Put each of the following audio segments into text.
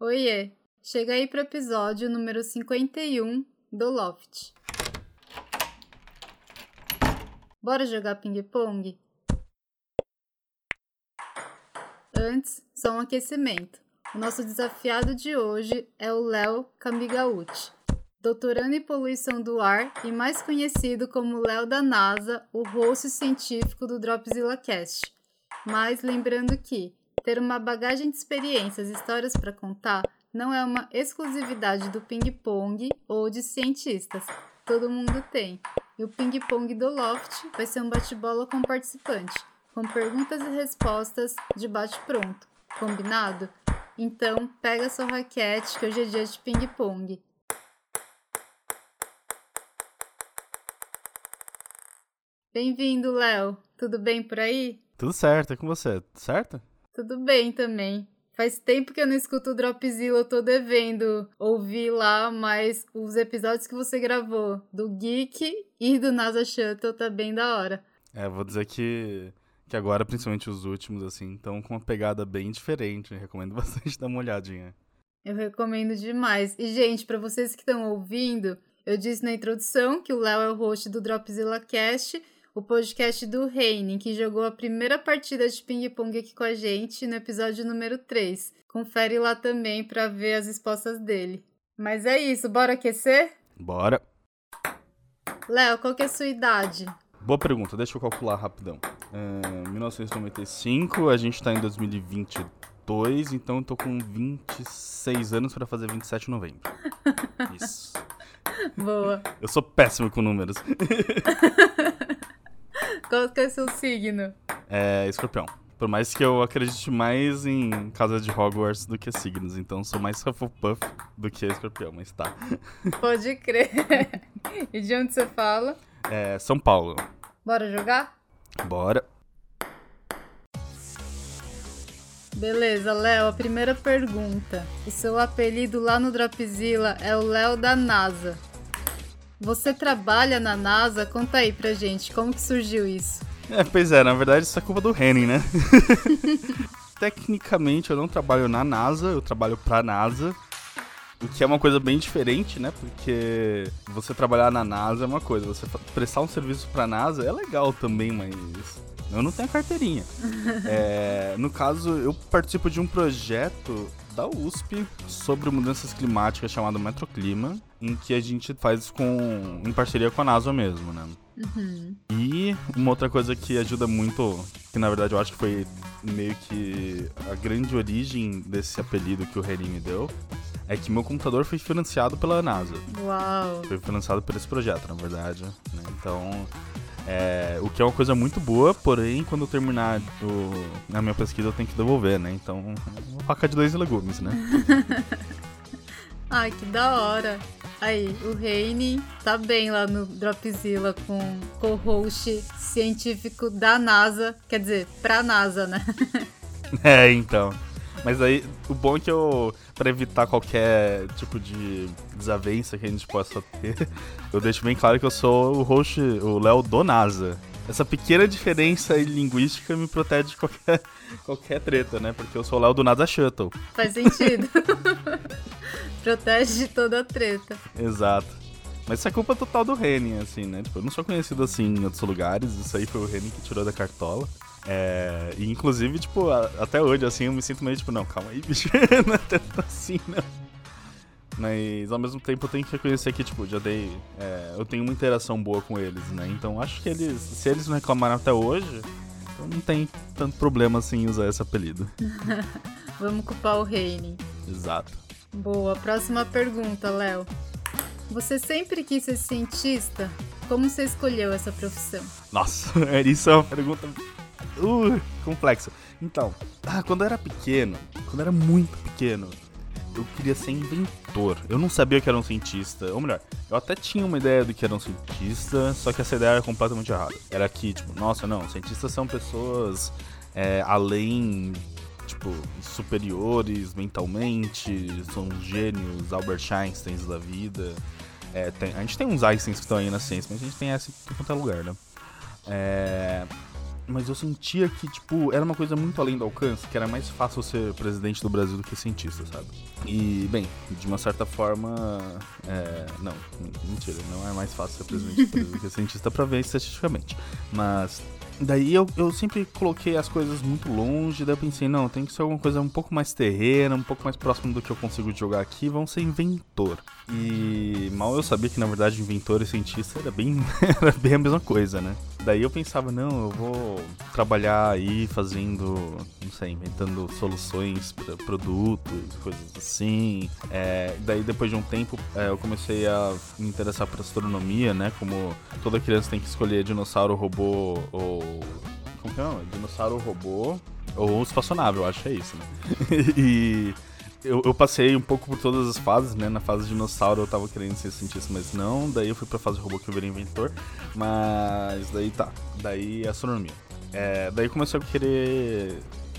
Oiê! Chega aí pro episódio número 51 do Loft. Bora jogar ping-pong? Antes, só um aquecimento. O nosso desafiado de hoje é o Léo Camigauti, doutorando em poluição do ar e mais conhecido como Léo da NASA, o host científico do Dropzilla Cast. Mas lembrando que ter uma bagagem de experiências e histórias para contar não é uma exclusividade do ping-pong ou de cientistas. Todo mundo tem. E o ping-pong do Loft vai ser um bate-bola com participante, com perguntas e respostas de bate-pronto. Combinado? Então, pega sua raquete que hoje é dia de ping-pong. Bem-vindo, Léo. Tudo bem por aí? Tudo certo, é com você, certo? Tudo bem também. Faz tempo que eu não escuto o Dropzilla, eu tô devendo ouvir lá, mas os episódios que você gravou do Geek e do NASA Shuttle tá bem da hora. É, vou dizer que que agora, principalmente os últimos, assim, estão com uma pegada bem diferente. Eu recomendo bastante dar uma olhadinha. Eu recomendo demais. E, gente, para vocês que estão ouvindo, eu disse na introdução que o Léo é o host do Dropzilla Cast, o podcast do Reining, que jogou a primeira partida de ping-pong aqui com a gente no episódio número 3. Confere lá também para ver as respostas dele. Mas é isso, bora aquecer? Bora! Léo, qual que é a sua idade? Boa pergunta, deixa eu calcular rapidão. É, 1995, a gente tá em 2022, então eu tô com 26 anos para fazer 27 de novembro. Isso. Boa. Eu sou péssimo com números. Qual que é o seu signo? É escorpião. Por mais que eu acredite mais em casa de Hogwarts do que signos, então sou mais Hufflepuff do que escorpião, mas tá. Pode crer. e de onde você fala? É São Paulo. Bora jogar? Bora. Beleza, Léo, a primeira pergunta. O seu apelido lá no Dropzilla é o Léo da NASA. Você trabalha na NASA? Conta aí pra gente, como que surgiu isso? É, pois é, na verdade isso é culpa do Henning, né? Tecnicamente eu não trabalho na NASA, eu trabalho pra NASA. O que é uma coisa bem diferente, né? Porque você trabalhar na NASA é uma coisa, você prestar um serviço pra NASA é legal também, mas eu não tenho carteirinha. é, no caso, eu participo de um projeto da USP sobre mudanças climáticas chamado Metroclima, em que a gente faz com em parceria com a NASA mesmo, né? Uhum. E uma outra coisa que ajuda muito, que na verdade eu acho que foi meio que a grande origem desse apelido que o Reni me deu, é que meu computador foi financiado pela NASA. Uau! Foi financiado por esse projeto, na verdade. Né? Então, é, o que é uma coisa muito boa, porém, quando eu terminar o, a minha pesquisa, eu tenho que devolver, né? Então, uma faca de dois legumes, né? Ai, que da hora! Aí, o Reine tá bem lá no Dropzilla com co-host científico da NASA, quer dizer, pra NASA, né? é, então. Mas aí, o bom é que eu, pra evitar qualquer tipo de desavença que a gente possa ter, eu deixo bem claro que eu sou o host, o Léo do NASA. Essa pequena diferença linguística me protege de qualquer, qualquer treta, né? Porque eu sou o Léo do NASA Shuttle. Faz sentido. protege de toda a treta. Exato. Mas isso é culpa total do Renin, assim, né? Tipo, eu não sou conhecido assim em outros lugares, isso aí foi o Renin que tirou da cartola. É, e inclusive, tipo, a, até hoje, assim, eu me sinto meio tipo, não, calma aí, bicho, não é tanto assim, não. Mas ao mesmo tempo eu tenho que reconhecer que, tipo, já dei. É, eu tenho uma interação boa com eles, né? Então acho que eles. Se eles não reclamaram até hoje, então não tem tanto problema assim em usar esse apelido. Vamos culpar o Reine. Exato. Boa, próxima pergunta, Léo. Você sempre quis ser cientista? Como você escolheu essa profissão? Nossa, isso é uma pergunta uh, complexa. Então, ah, quando eu era pequeno, quando eu era muito pequeno, eu queria ser inventor. Eu não sabia que era um cientista. Ou melhor, eu até tinha uma ideia do que era um cientista, só que essa ideia era completamente errada. Era que, tipo, nossa, não, cientistas são pessoas é, além, tipo, superiores mentalmente, são gênios, Albert Einsteins da vida. É, tem, a gente tem uns Einsteins que estão aí na ciência, mas a gente tem essa em qualquer lugar, né? É, mas eu sentia que, tipo, era uma coisa muito além do alcance, que era mais fácil ser presidente do Brasil do que cientista, sabe? E, bem, de uma certa forma. É, não, mentira, não é mais fácil ser presidente do Brasil do que cientista pra ver estatisticamente. Mas Daí eu, eu sempre coloquei as coisas muito longe, daí eu pensei, não, tem que ser alguma coisa um pouco mais terrena, um pouco mais próximo do que eu consigo jogar aqui, vão ser inventor. E mal eu sabia que na verdade inventor e cientista era bem, era bem a mesma coisa, né? Daí eu pensava, não, eu vou trabalhar aí fazendo, não sei, inventando soluções para produtos, coisas assim. É, daí depois de um tempo é, eu comecei a me interessar por astronomia, né? Como toda criança tem que escolher dinossauro, robô ou. Como que é? Dinossauro, robô ou espaçonave, eu acho que é isso, né? e eu, eu, passei um pouco por todas as fases, né? Na fase dinossauro eu tava querendo ser cientista, mas não. Daí eu fui pra fase robô que eu virei inventor. Mas daí tá. Daí astronomia. É, daí comecei a querer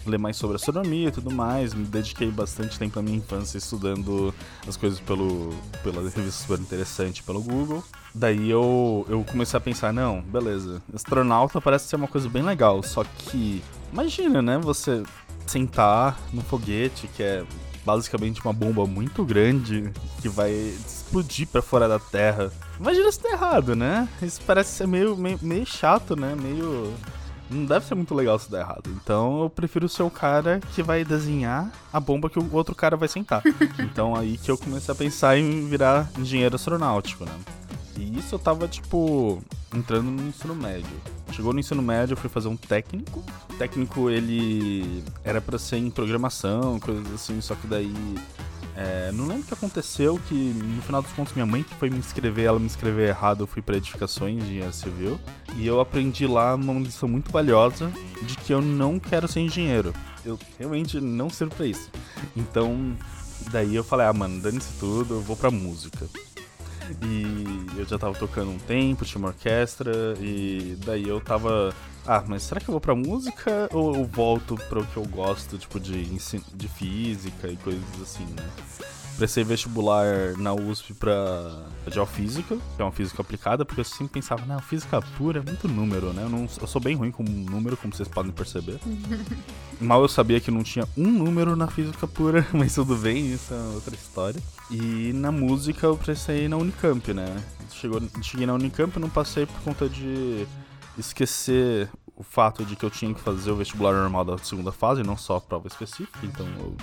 ler mais sobre astronomia e tudo mais. Me dediquei bastante tempo na minha infância estudando as coisas pelo, pela revista super interessante pelo Google. Daí eu, eu comecei a pensar, não, beleza, astronauta parece ser uma coisa bem legal, só que imagina, né, você sentar no foguete, que é basicamente uma bomba muito grande que vai explodir para fora da Terra. Imagina se tá errado, né? Isso parece ser meio, meio, meio chato, né? Meio. Não deve ser muito legal se der errado. Então eu prefiro ser o cara que vai desenhar a bomba que o outro cara vai sentar. então aí que eu comecei a pensar em virar engenheiro astronáutico, né? E isso eu tava, tipo, entrando no ensino médio. Chegou no ensino médio, eu fui fazer um técnico. O técnico, ele era para ser em programação, coisas assim, só que daí. É, não lembro o que aconteceu, que no final dos contos minha mãe que foi me inscrever, ela me inscreveu errado, eu fui para edificações de engenharia civil. E eu aprendi lá uma lição muito valiosa de que eu não quero ser engenheiro. Eu realmente não sirvo pra isso. Então, daí eu falei, ah, mano, dane-se tudo, eu vou pra música. E eu já tava tocando um tempo, tinha uma orquestra, e daí eu tava. Ah, mas será que eu vou pra música ou eu volto para o que eu gosto, tipo, de, de física e coisas assim, né? Prestei vestibular na USP pra geofísica, que é uma física aplicada, porque eu sempre pensava, não, física pura é muito número, né? Eu, não, eu sou bem ruim com número, como vocês podem perceber. Mal eu sabia que não tinha um número na física pura, mas tudo bem, isso é outra história. E na música eu prestei na Unicamp, né? Chegou, cheguei na Unicamp e não passei por conta de esquecer o fato de que eu tinha que fazer o vestibular normal da segunda fase, não só a prova específica, então eu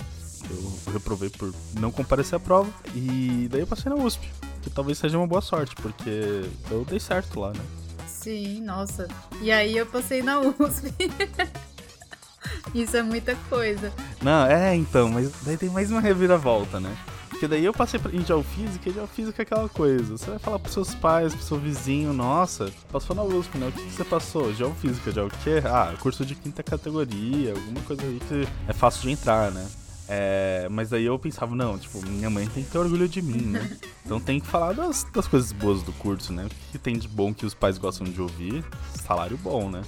eu reprovei por não comparecer à prova. E daí eu passei na USP. Que talvez seja uma boa sorte, porque eu dei certo lá, né? Sim, nossa. E aí eu passei na USP. Isso é muita coisa. Não, é então, mas daí tem mais uma reviravolta, né? Porque daí eu passei em geofísica e geofísica é aquela coisa. Você vai falar pros seus pais, pro seu vizinho, nossa, passou na USP, né? O que, que você passou? Geofísica, já o quê? Ah, curso de quinta categoria, alguma coisa aí que é fácil de entrar, né? É, mas aí eu pensava, não, tipo, minha mãe tem que ter orgulho de mim, né? Então tem que falar das, das coisas boas do curso, né? O que tem de bom que os pais gostam de ouvir? Salário bom, né?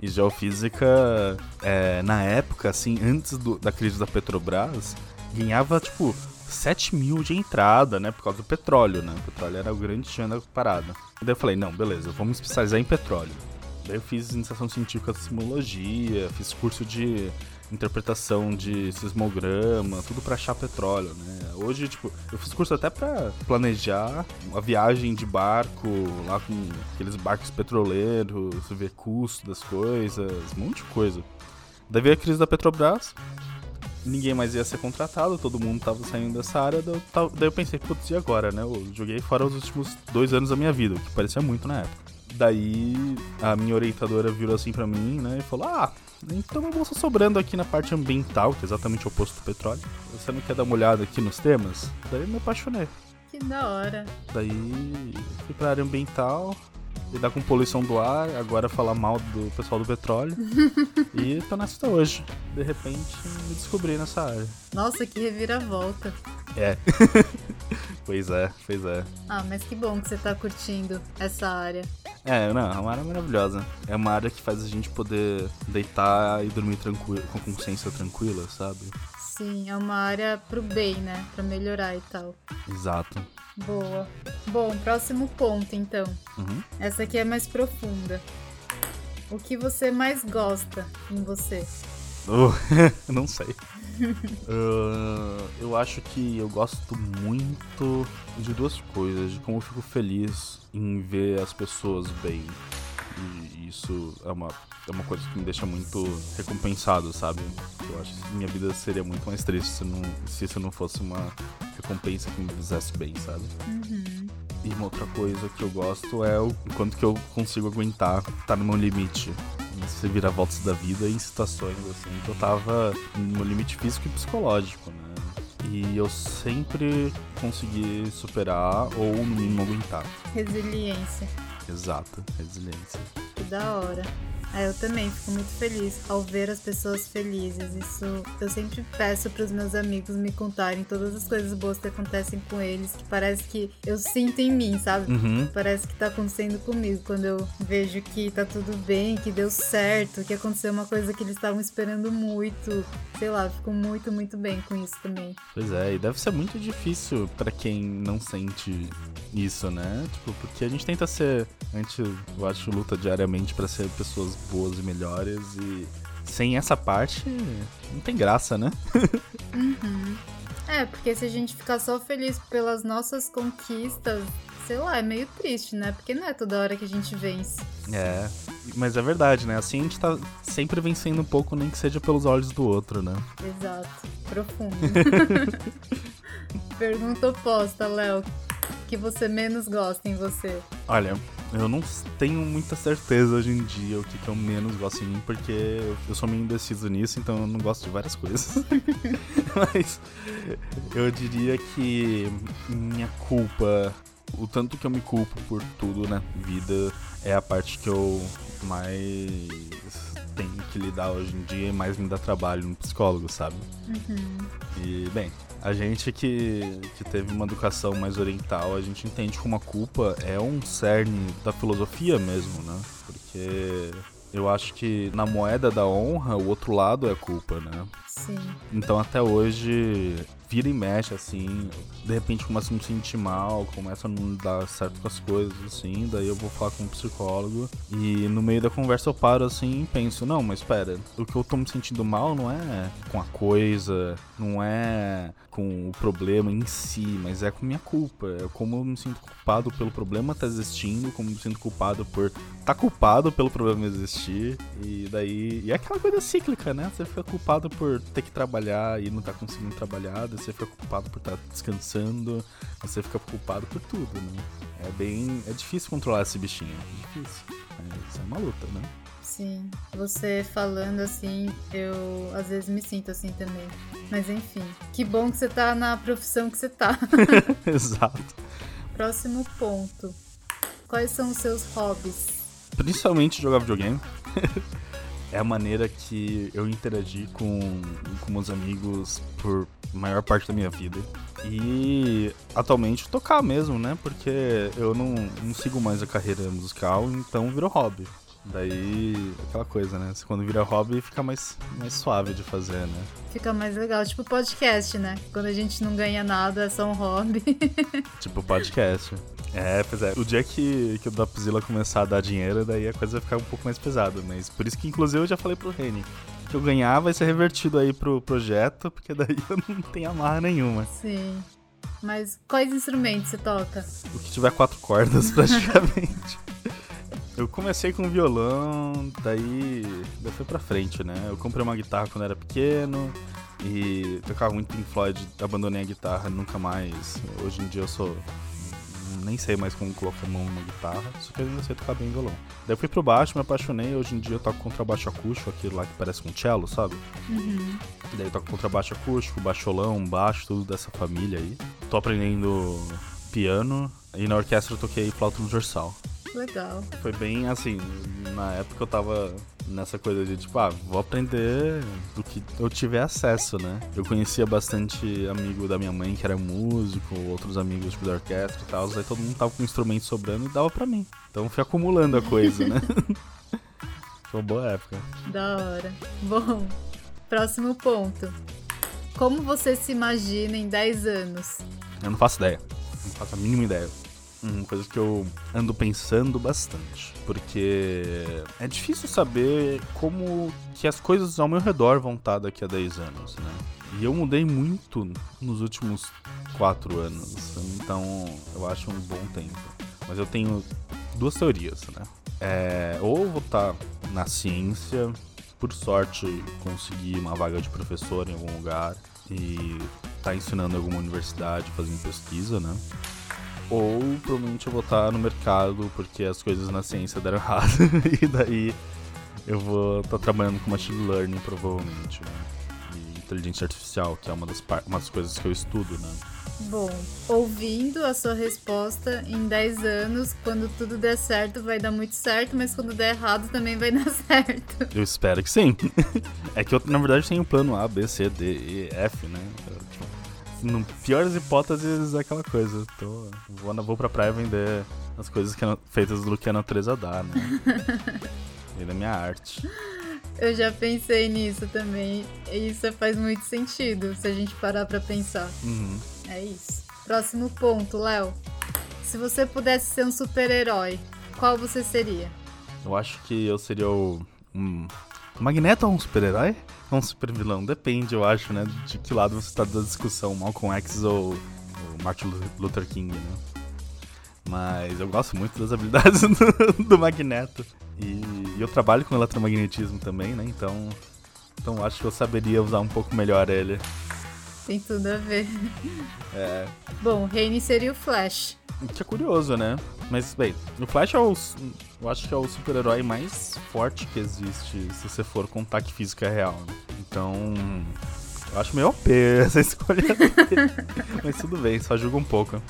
E geofísica, é, na época, assim, antes do, da crise da Petrobras, ganhava, tipo, 7 mil de entrada, né? Por causa do petróleo, né? O petróleo era o grande chão da parada. Daí eu falei, não, beleza, vamos especializar em petróleo. Daí eu fiz iniciação científica de simologia, fiz curso de interpretação de sismograma, tudo para achar petróleo, né? Hoje, tipo, eu fiz curso até para planejar a viagem de barco lá com aqueles barcos petroleiros, ver custo das coisas, um monte de coisa. Daí veio a crise da Petrobras, ninguém mais ia ser contratado, todo mundo tava saindo dessa área, daí eu pensei, putz, e agora, né? Eu joguei fora os últimos dois anos da minha vida, o que parecia muito na época. Daí a minha orientadora virou assim para mim, né, e falou: Ah, então uma bolsa sobrando aqui na parte ambiental, que é exatamente o oposto do petróleo. Você não quer dar uma olhada aqui nos temas? Daí eu me apaixonei. Que da hora. Daí fui pra área ambiental, lidar com poluição do ar, agora falar mal do pessoal do petróleo. e tô nessa até hoje. De repente me descobri nessa área. Nossa, que reviravolta. É. pois é, pois é. Ah, mas que bom que você tá curtindo essa área. É, não, é uma área maravilhosa. É uma área que faz a gente poder deitar e dormir tranquilo, com consciência tranquila, sabe? Sim, é uma área pro bem, né? Pra melhorar e tal. Exato. Boa. Bom, próximo ponto, então. Uhum. Essa aqui é mais profunda. O que você mais gosta em você? Uh, não sei. uh, eu acho que eu gosto muito de duas coisas. De como eu fico feliz em ver as pessoas bem. E isso é uma, é uma coisa que me deixa muito recompensado, sabe? Eu acho que minha vida seria muito mais triste se, não, se isso não fosse uma recompensa que me fizesse bem, sabe? Uhum. E uma outra coisa que eu gosto é o quanto que eu consigo aguentar tá no meu limite. Se virar voltas da vida em situações assim que eu tava no limite físico e psicológico, né? E eu sempre consegui superar ou no mínimo aguentar. Resiliência. Exato, resiliência. Que da hora. É, eu também fico muito feliz ao ver as pessoas felizes. Isso eu sempre peço para os meus amigos me contarem todas as coisas boas que acontecem com eles, que parece que eu sinto em mim, sabe? Uhum. Parece que tá acontecendo comigo quando eu vejo que tá tudo bem, que deu certo, que aconteceu uma coisa que eles estavam esperando muito. Sei lá, fico muito, muito bem com isso também. Pois é, e deve ser muito difícil para quem não sente isso, né? Tipo, porque a gente tenta ser, a gente, eu acho, luta diariamente para ser pessoas boas e melhores e sem essa parte não tem graça, né? uhum. É, porque se a gente ficar só feliz pelas nossas conquistas, sei lá, é meio triste, né? Porque não é toda hora que a gente vence. É, mas é verdade, né? Assim a gente tá sempre vencendo um pouco, nem que seja pelos olhos do outro, né? Exato. Profundo. Pergunta oposta, Léo. Que você menos gosta em você? Olha, eu não tenho muita certeza hoje em dia o que, que eu menos gosto em mim, porque eu sou meio indeciso nisso, então eu não gosto de várias coisas. Mas eu diria que minha culpa, o tanto que eu me culpo por tudo na vida, é a parte que eu mais tenho que lidar hoje em dia e mais me dá trabalho no psicólogo, sabe? Uhum. E, bem, a gente que, que teve uma educação mais oriental, a gente entende que uma culpa é um cerne da filosofia mesmo, né? Porque eu acho que na moeda da honra, o outro lado é a culpa, né? Sim. Então até hoje vira e mexe, assim, de repente começa a me sentir mal, começa a não dar certo com as coisas, assim, daí eu vou falar com um psicólogo e no meio da conversa eu paro assim e penso, não, mas espera, o que eu tô me sentindo mal não é com a coisa, não é com o problema em si, mas é com minha culpa, é como eu me sinto culpado pelo problema estar tá existindo, como eu me sinto culpado por estar tá culpado pelo problema existir, e daí, e é aquela coisa cíclica, né? Você fica culpado por ter que trabalhar e não tá conseguindo trabalhar, você fica culpado por estar tá descansando, você fica culpado por tudo, né? É bem. É difícil controlar esse bichinho, é difícil. É, isso é uma luta, né? Sim, você falando assim, eu às vezes me sinto assim também. Mas enfim, que bom que você tá na profissão que você tá. Exato. Próximo ponto. Quais são os seus hobbies? Principalmente jogar videogame. é a maneira que eu interagi com, com meus amigos por maior parte da minha vida. E atualmente tocar mesmo, né? Porque eu não, não sigo mais a carreira musical, então virou hobby. Daí, aquela coisa, né? Quando vira hobby, fica mais, mais suave de fazer, né? Fica mais legal. Tipo podcast, né? Quando a gente não ganha nada, é só um hobby. tipo podcast. É, pois é. O dia que, que o Dropzilla começar a dar dinheiro, daí a coisa vai ficar um pouco mais pesada. Mas por isso que, inclusive, eu já falei pro Reni que eu ganhar vai ser revertido aí pro projeto, porque daí eu não tenho amarra nenhuma. Sim. Mas quais instrumentos você toca? O que tiver quatro cordas, praticamente. Eu comecei com violão, daí, daí foi pra frente, né? Eu comprei uma guitarra quando era pequeno e tocava muito Pink Floyd, abandonei a guitarra nunca mais. Hoje em dia eu sou. Nem sei mais como colocar a mão numa guitarra, só que eu ainda sei tocar bem violão. Daí eu fui pro baixo, me apaixonei. Hoje em dia eu toco contrabaixo acústico, aquele lá que parece um cello, sabe? Uhum. Daí eu toco contrabaixo acústico, baixolão, baixo, tudo dessa família aí. Tô aprendendo piano e na orquestra eu toquei flauta transversal. Legal. Foi bem assim, na época eu tava nessa coisa de tipo, ah, vou aprender do que eu tiver acesso, né? Eu conhecia bastante amigo da minha mãe que era músico, outros amigos tipo, da orquestra e tal, aí todo mundo tava com um instrumento sobrando e dava pra mim. Então fui acumulando a coisa, né? Foi uma boa época. Da hora. Bom, próximo ponto. Como você se imagina em 10 anos? Eu não faço ideia. Não faço a mínima ideia. Uma coisa que eu ando pensando bastante. Porque é difícil saber como que as coisas ao meu redor vão estar daqui a 10 anos, né? E eu mudei muito nos últimos 4 anos. Então eu acho um bom tempo. Mas eu tenho duas teorias, né? É, ou vou estar na ciência, por sorte conseguir uma vaga de professor em algum lugar e tá ensinando em alguma universidade, fazendo pesquisa, né? Ou provavelmente eu vou estar no mercado porque as coisas na ciência deram errado e daí eu vou estar trabalhando com machine learning provavelmente, né? E inteligência artificial, que é uma das, uma das coisas que eu estudo, né? Bom, ouvindo a sua resposta, em 10 anos, quando tudo der certo, vai dar muito certo, mas quando der errado também vai dar certo. Eu espero que sim. é que eu, na verdade, tenho um plano A, B, C, D, E, F, né? No piores hipóteses é aquela coisa. Tô, vou, vou pra praia vender as coisas que, feitas do que a natureza dá, né? e da minha arte. Eu já pensei nisso também. E isso faz muito sentido se a gente parar pra pensar. Uhum. É isso. Próximo ponto, Léo. Se você pudesse ser um super-herói, qual você seria? Eu acho que eu seria o. Um... Magneto é um super-herói? Ou um super-vilão? Depende, eu acho, né? De que lado você está da discussão, Malcolm X ou, ou Martin Luther King, né? Mas eu gosto muito das habilidades do, do Magneto. E, e, eu trabalho com eletromagnetismo também, né? Então, então acho que eu saberia usar um pouco melhor ele. Tem tudo a ver. É. Bom, Rainy seria o Flash. Que é curioso, né? Mas, bem, o Flash é o. Eu acho que é o super-herói mais forte que existe se você for contar que física é real. Né? Então. Eu acho meio OP essa escolha. Mas tudo bem, só julga um pouco.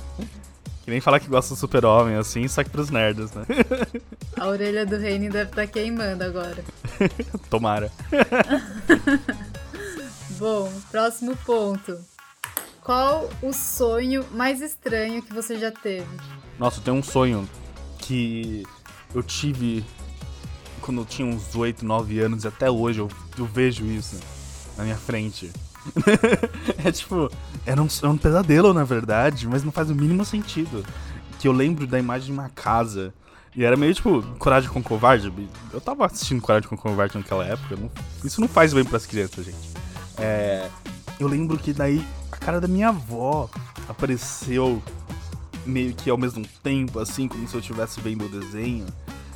Que nem falar que gosta do super-homem, assim, só que pros nerds, né? A orelha do Reine deve estar tá queimando agora. Tomara. Bom, próximo ponto. Qual o sonho mais estranho que você já teve? Nossa, tenho um sonho que eu tive quando eu tinha uns 8, 9 anos e até hoje eu, eu vejo isso na minha frente. é tipo, era um, era um pesadelo na verdade, mas não faz o mínimo sentido. Que eu lembro da imagem de uma casa e era meio tipo, Coragem com Covarde. Eu tava assistindo Coragem com Covarde naquela época. Não, isso não faz bem pras crianças, gente. É, eu lembro que daí a cara da minha avó apareceu meio que ao mesmo tempo, assim, como se eu estivesse vendo o desenho.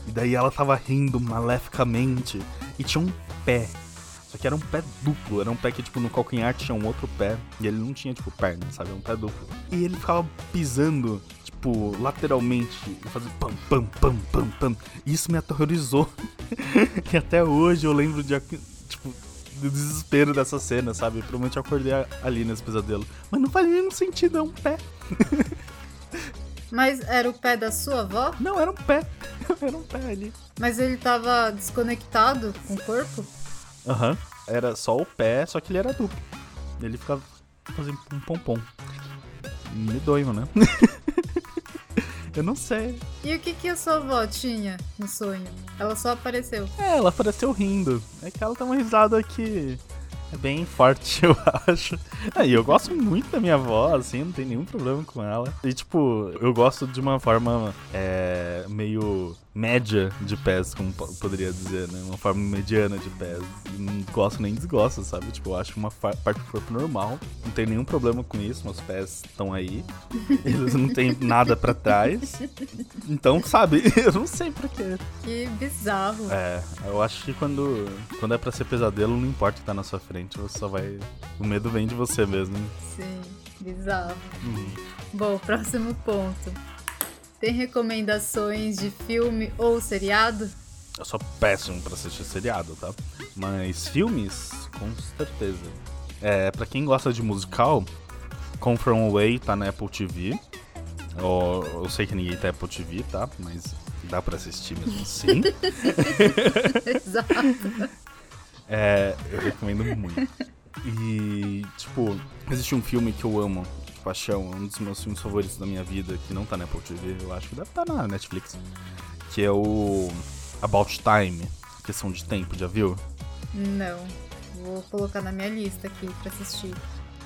E daí ela tava rindo maleficamente. E tinha um pé. Só que era um pé duplo. Era um pé que, tipo, no calcanhar tinha um outro pé. E ele não tinha, tipo, perna, sabe? Era um pé duplo. E ele ficava pisando, tipo, lateralmente. E fazendo pam, pam, pam, pam, pam. E isso me aterrorizou. e até hoje eu lembro de, do desespero dessa cena, sabe? Provavelmente eu acordei ali nesse pesadelo. Mas não faz nenhum sentido, é um pé. Mas era o pé da sua avó? Não, era um pé. era um pé ali. Mas ele tava desconectado com o corpo? Aham. Uhum. Era só o pé, só que ele era duplo. Ele ficava fazendo um pompom. Medonho, né? Eu não sei. E o que, que a sua avó tinha no sonho? Ela só apareceu. É, ela apareceu rindo. É que ela tá uma risada que é bem forte, eu acho. É, e eu gosto muito da minha avó, assim, não tem nenhum problema com ela. E, tipo, eu gosto de uma forma é, meio média de pés, como poderia dizer, né? Uma forma mediana de pés. Não gosto nem desgosto, sabe? Tipo, eu acho uma parte do corpo normal. Não tem nenhum problema com isso, meus pés estão aí. Eles não têm nada para trás. Então, sabe? Eu não sei por quê. Que bizarro. É, eu acho que quando, quando é pra ser pesadelo, não importa o que tá na sua frente, você só vai. O medo vem de você mesmo. Sim, bizarro. Uhum. Bom, próximo ponto. Tem recomendações de filme ou seriado? Eu sou péssimo pra assistir seriado, tá? Mas filmes, com certeza. É, pra quem gosta de musical, Come From Away tá na Apple TV. Eu, eu sei que ninguém tá Apple TV, tá? Mas dá pra assistir mesmo assim. Exato. É, eu recomendo muito. E, tipo, existe um filme que eu amo paixão, um dos meus filmes favoritos da minha vida, que não tá na Apple TV, eu acho que deve estar tá na Netflix, que é o About Time, questão de tempo, já viu? Não. Vou colocar na minha lista aqui pra assistir.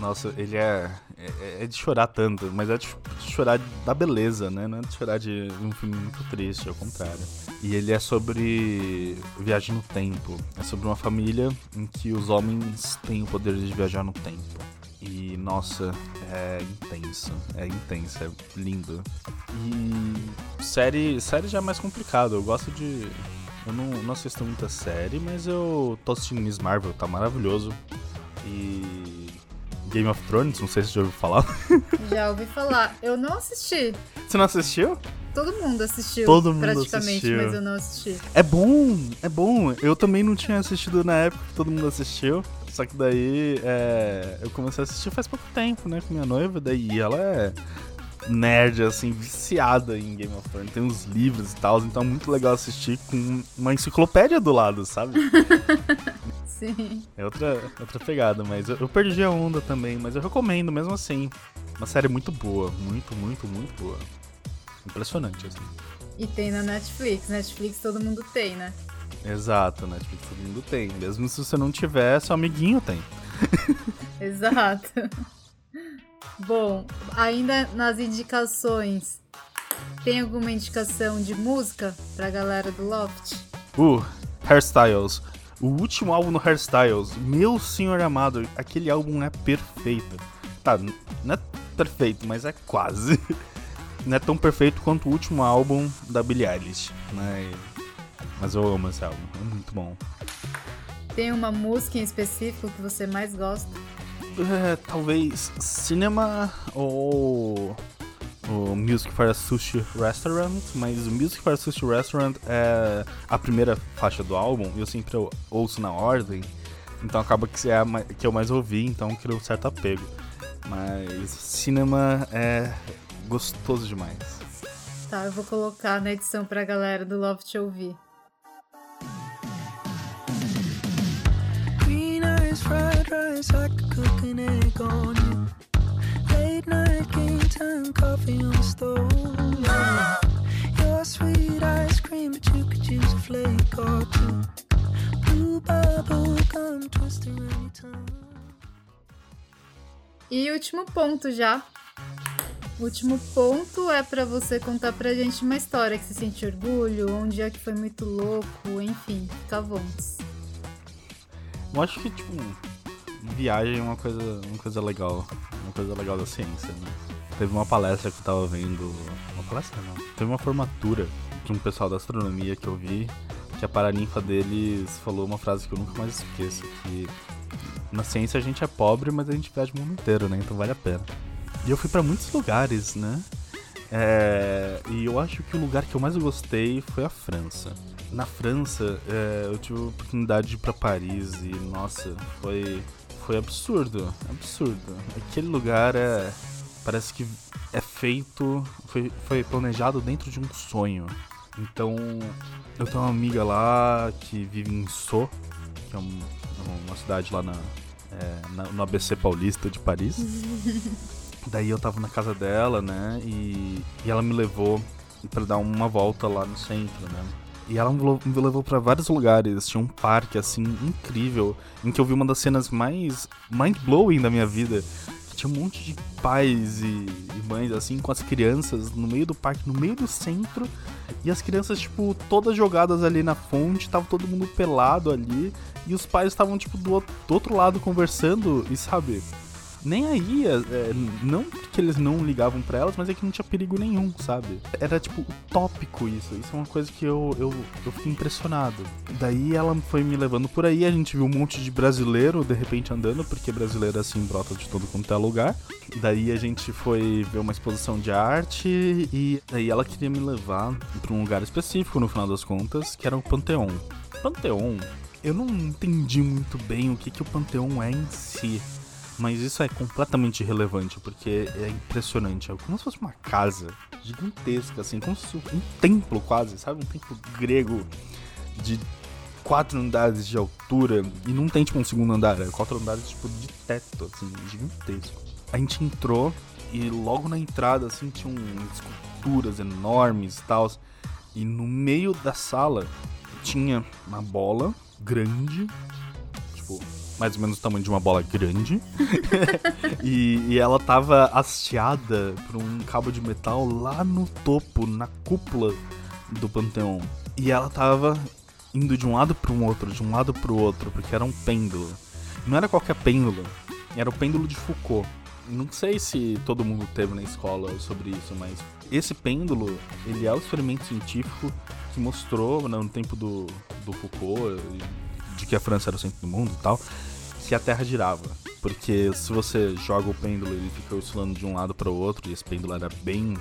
Nossa, ele é. é, é, de chorar tanto, mas é de, de, chorar da beleza, né? Não é de chorar de um filme muito triste, ao contrário. E ele é sobre viagem no tempo. É sobre uma família em que os homens têm o poder de viajar no tempo. E nossa, é intenso, é intenso, é lindo. E série, série já é mais complicado. Eu gosto de eu não, não assisto muita série, mas eu tô assistindo Miss Marvel, tá maravilhoso. E Game of Thrones, não sei se você já ouviu falar. Já ouvi falar. Eu não assisti. Você não assistiu? Todo mundo assistiu. Todo mundo praticamente, assistiu. mas eu não assisti. É bom, é bom. Eu também não tinha assistido na época que todo mundo assistiu. Só que daí é, eu comecei a assistir faz pouco tempo, né, com minha noiva. Daí ela é nerd, assim, viciada em Game of Thrones. Tem uns livros e tal, então é muito legal assistir com uma enciclopédia do lado, sabe? Sim. É outra, outra pegada, mas eu, eu, perdi a onda também, mas eu recomendo mesmo assim. Uma série muito boa, muito, muito, muito boa. Impressionante, assim. E tem na Netflix. Netflix todo mundo tem, né? Exato, Netflix todo mundo tem. Mesmo se você não tiver, seu amiguinho tem. Exato. Bom, ainda nas indicações, tem alguma indicação de música pra galera do Loft? Uh, Hairstyles. O último álbum no Hairstyles, meu senhor amado, aquele álbum é perfeito. Tá, não é perfeito, mas é quase. Não é tão perfeito quanto o último álbum da Billie Eilish, né? Mas eu amo esse álbum, é muito bom. Tem uma música em específico que você mais gosta? É, talvez Cinema ou o Music for a Sushi Restaurant, mas o Music for a Sushi Restaurant é a primeira faixa do álbum e eu sempre ouço na ordem, então acaba que é a que eu mais ouvi, então crio um certo apego. Mas Cinema é gostoso demais. Tá, eu vou colocar na edição pra galera do Love te ouvir. Fried rice, I could cook an egg on you. Late night game time, coffee on the stove. Your sweet ice cream, but you could use a flake or two. Blue bubble gum. E último ponto já. O último ponto é para você contar pra gente uma história que você sente orgulho, um dia que foi muito louco, enfim, fica à vontade. Eu acho que, tipo, viagem é uma coisa, uma coisa legal. Uma coisa legal da ciência, né? Teve uma palestra que eu tava vendo. Uma palestra não. Teve uma formatura de um pessoal da astronomia que eu vi. Que a paraninfa deles falou uma frase que eu nunca mais esqueço. Que na ciência a gente é pobre, mas a gente viaja o mundo inteiro, né? Então vale a pena. E eu fui para muitos lugares, né? É, e eu acho que o lugar que eu mais gostei foi a França. Na França, é, eu tive a oportunidade de ir pra Paris e, nossa, foi, foi absurdo. Absurdo. Aquele lugar é. Parece que é feito. Foi, foi planejado dentro de um sonho. Então, eu tenho uma amiga lá que vive em Sceaux, que é um, uma cidade lá na, é, na, no ABC Paulista de Paris. Daí eu tava na casa dela, né? E, e ela me levou para dar uma volta lá no centro, né? E ela me levou para vários lugares. Tinha um parque, assim, incrível, em que eu vi uma das cenas mais mind-blowing da minha vida. Tinha um monte de pais e, e mães, assim, com as crianças no meio do parque, no meio do centro. E as crianças, tipo, todas jogadas ali na fonte, tava todo mundo pelado ali. E os pais estavam, tipo, do, do outro lado conversando, e sabe? Nem aí, é, é, não porque eles não ligavam para elas, mas é que não tinha perigo nenhum, sabe? Era tipo utópico isso. Isso é uma coisa que eu, eu, eu fiquei impressionado. Daí ela foi me levando por aí, a gente viu um monte de brasileiro de repente andando, porque brasileiro assim brota de todo quanto é lugar. Daí a gente foi ver uma exposição de arte e daí ela queria me levar para um lugar específico no final das contas, que era o Panteão. Panteão, eu não entendi muito bem o que, que o Panteão é em si. Mas isso é completamente irrelevante, porque é impressionante. É como se fosse uma casa gigantesca, assim, como se fosse um templo quase, sabe? Um templo grego de quatro andares de altura. E não tem, tipo, um segundo andar, é quatro andares, tipo, de teto, assim, gigantesco. A gente entrou e logo na entrada, assim, tinham esculturas enormes e tal. E no meio da sala tinha uma bola grande, tipo, mais ou menos o tamanho de uma bola grande. e, e, ela tava hasteada por um cabo de metal lá no topo, na cúpula do Panteão. E ela tava indo de um lado para um outro, de um lado para o outro, porque era um pêndulo. Não era qualquer pêndulo, era o pêndulo de Foucault. Não sei se todo mundo teve na escola sobre isso, mas esse pêndulo, ele é o experimento científico que mostrou né, no tempo do, do Foucault, de que a França era o centro do mundo e tal, que a Terra girava. Porque se você joga o pêndulo, ele fica oscilando de um lado para o outro, e esse pêndulo era bem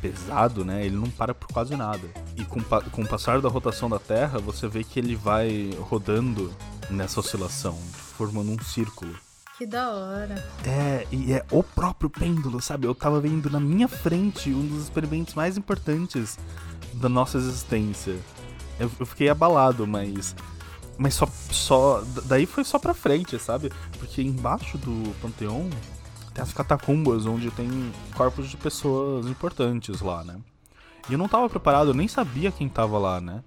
pesado, né? Ele não para por quase nada. E com, com o passar da rotação da Terra, você vê que ele vai rodando nessa oscilação, formando um círculo. Que da hora. É, e é o próprio pêndulo, sabe? Eu tava vendo na minha frente um dos experimentos mais importantes da nossa existência. Eu, eu fiquei abalado, mas. Mas só, só. Daí foi só pra frente, sabe? Porque embaixo do Panteão tem as catacumbas onde tem corpos de pessoas importantes lá, né? E eu não tava preparado, eu nem sabia quem tava lá, né?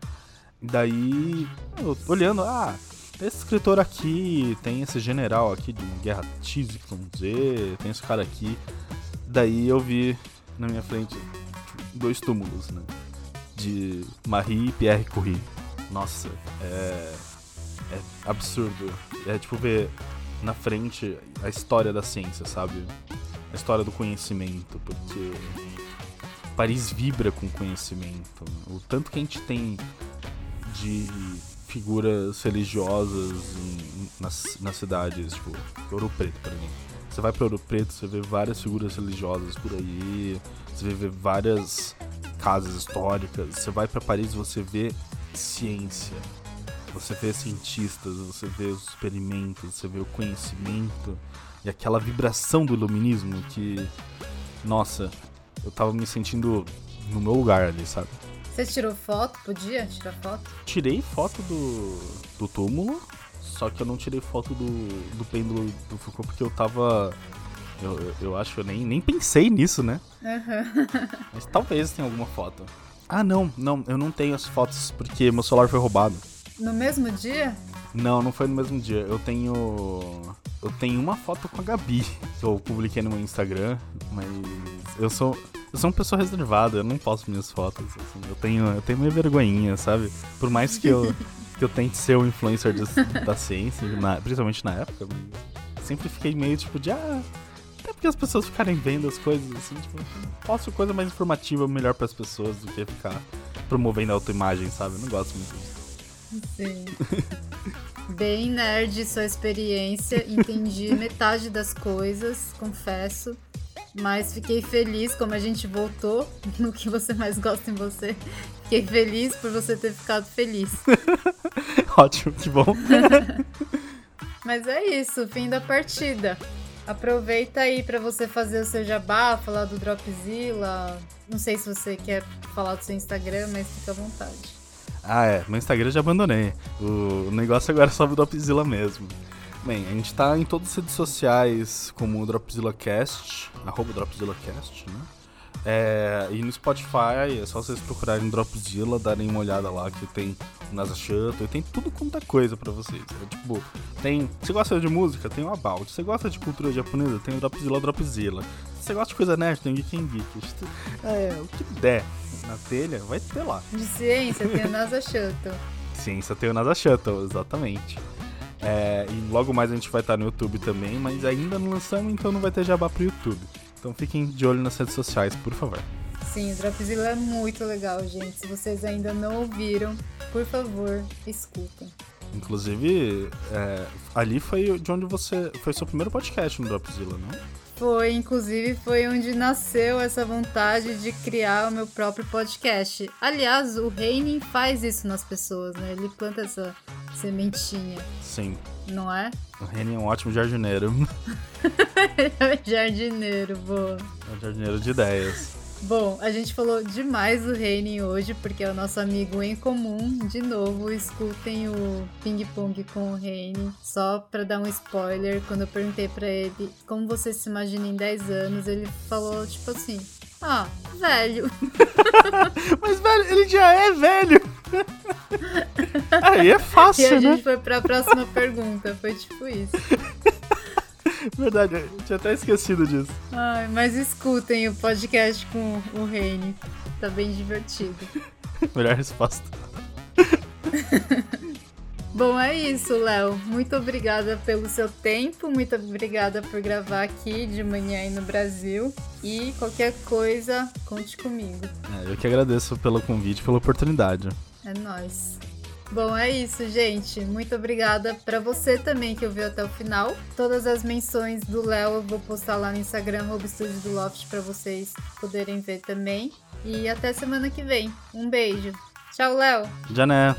Daí, eu, olhando, ah, esse escritor aqui, tem esse general aqui de Guerra XYZ, tem esse cara aqui. Daí eu vi na minha frente dois túmulos, né? De Marie e Pierre Curie. Nossa, é. É absurdo. É tipo ver na frente a história da ciência, sabe? A história do conhecimento, porque Paris vibra com conhecimento. O tanto que a gente tem de figuras religiosas em, nas, nas cidades, tipo, Ouro Preto, por exemplo. Você vai para Ouro Preto, você vê várias figuras religiosas por aí, você vê várias casas históricas. Você vai para Paris, você vê ciência, você vê cientistas, você vê os experimentos, você vê o conhecimento e aquela vibração do iluminismo que, nossa, eu tava me sentindo no meu lugar ali, sabe? Você tirou foto? Podia tirar foto? Tirei foto do, do túmulo, só que eu não tirei foto do, do pêndulo do Foucault porque eu tava. Eu, eu acho que eu nem, nem pensei nisso, né? Uhum. Mas talvez tenha alguma foto. Ah, não, não, eu não tenho as fotos porque meu celular foi roubado. No mesmo dia? Não, não foi no mesmo dia. Eu tenho. Eu tenho uma foto com a Gabi que eu publiquei no meu Instagram, mas eu sou. Eu sou uma pessoa reservada, eu não posto minhas fotos. Assim, eu tenho, eu tenho minha vergonhinha, sabe? Por mais que eu, que eu tente ser o um influencer da ciência, na, principalmente na época, sempre fiquei meio tipo de ah, até porque as pessoas ficarem vendo as coisas assim, tipo, posto coisa mais informativa melhor para as pessoas do que ficar promovendo a autoimagem, sabe? Eu não gosto muito disso. Sim. Bem nerd sua experiência, entendi metade das coisas, confesso. Mas fiquei feliz como a gente voltou no que você mais gosta em você. Fiquei feliz por você ter ficado feliz. Ótimo, que bom. Mas é isso, fim da partida. Aproveita aí para você fazer o seu jabá, falar do Dropzilla. Não sei se você quer falar do seu Instagram, mas fica à vontade. Ah, é. Meu Instagram já abandonei. O negócio agora é só o Dropzilla mesmo. Bem, a gente tá em todas as redes sociais como DropzillaCast, arroba DropzillaCast, né? É, e no Spotify é só vocês procurarem Dropzilla, darem uma olhada lá que tem o NASA Shuttle, tem tudo quanto é coisa pra vocês. É, tipo, tem. Você gosta de música? Tem o About. Você gosta de cultura japonesa? Tem o Dropzilla Dropzilla. Você gosta de coisa nerd? Tem o Geek and Geek. É, o que der na telha, vai ter lá. De ciência tem o NASA Shuttle. Ciência tem o NASA Shuttle, exatamente. É, e logo mais a gente vai estar no YouTube também, mas ainda não lançamos, então não vai ter jabá pro YouTube. Então fiquem de olho nas redes sociais, por favor. Sim, o Dropzilla é muito legal, gente. Se vocês ainda não ouviram, por favor, escutem. Inclusive, é, ali foi de onde você. Foi seu primeiro podcast no Dropzilla, não? Foi, inclusive, foi onde nasceu essa vontade de criar o meu próprio podcast. Aliás, o Reining faz isso nas pessoas, né? Ele planta essa sementinha. Sim. Não é? O Reining é um ótimo jardineiro. é jardineiro, boa. É um jardineiro de ideias. Bom, a gente falou demais do Reining hoje, porque é o nosso amigo em comum. De novo, escutem o Ping Pong com o Reining. Só pra dar um spoiler, quando eu perguntei pra ele como você se imagina em 10 anos, ele falou tipo assim: Ah, velho. Mas, velho, ele já é velho. Aí é fácil, e a né? gente foi pra próxima pergunta. Foi tipo isso. Verdade, eu tinha até esquecido disso. Ai, mas escutem o podcast com o Reine. Tá bem divertido. Melhor resposta. Bom, é isso, Léo. Muito obrigada pelo seu tempo, muito obrigada por gravar aqui de manhã aí no Brasil. E qualquer coisa, conte comigo. É, eu que agradeço pelo convite, pela oportunidade. É nóis. Bom, é isso, gente. Muito obrigada para você também que ouviu até o final. Todas as menções do Léo eu vou postar lá no Instagram, Estúdio do Loft, para vocês poderem ver também. E até semana que vem. Um beijo. Tchau, Léo. Jané.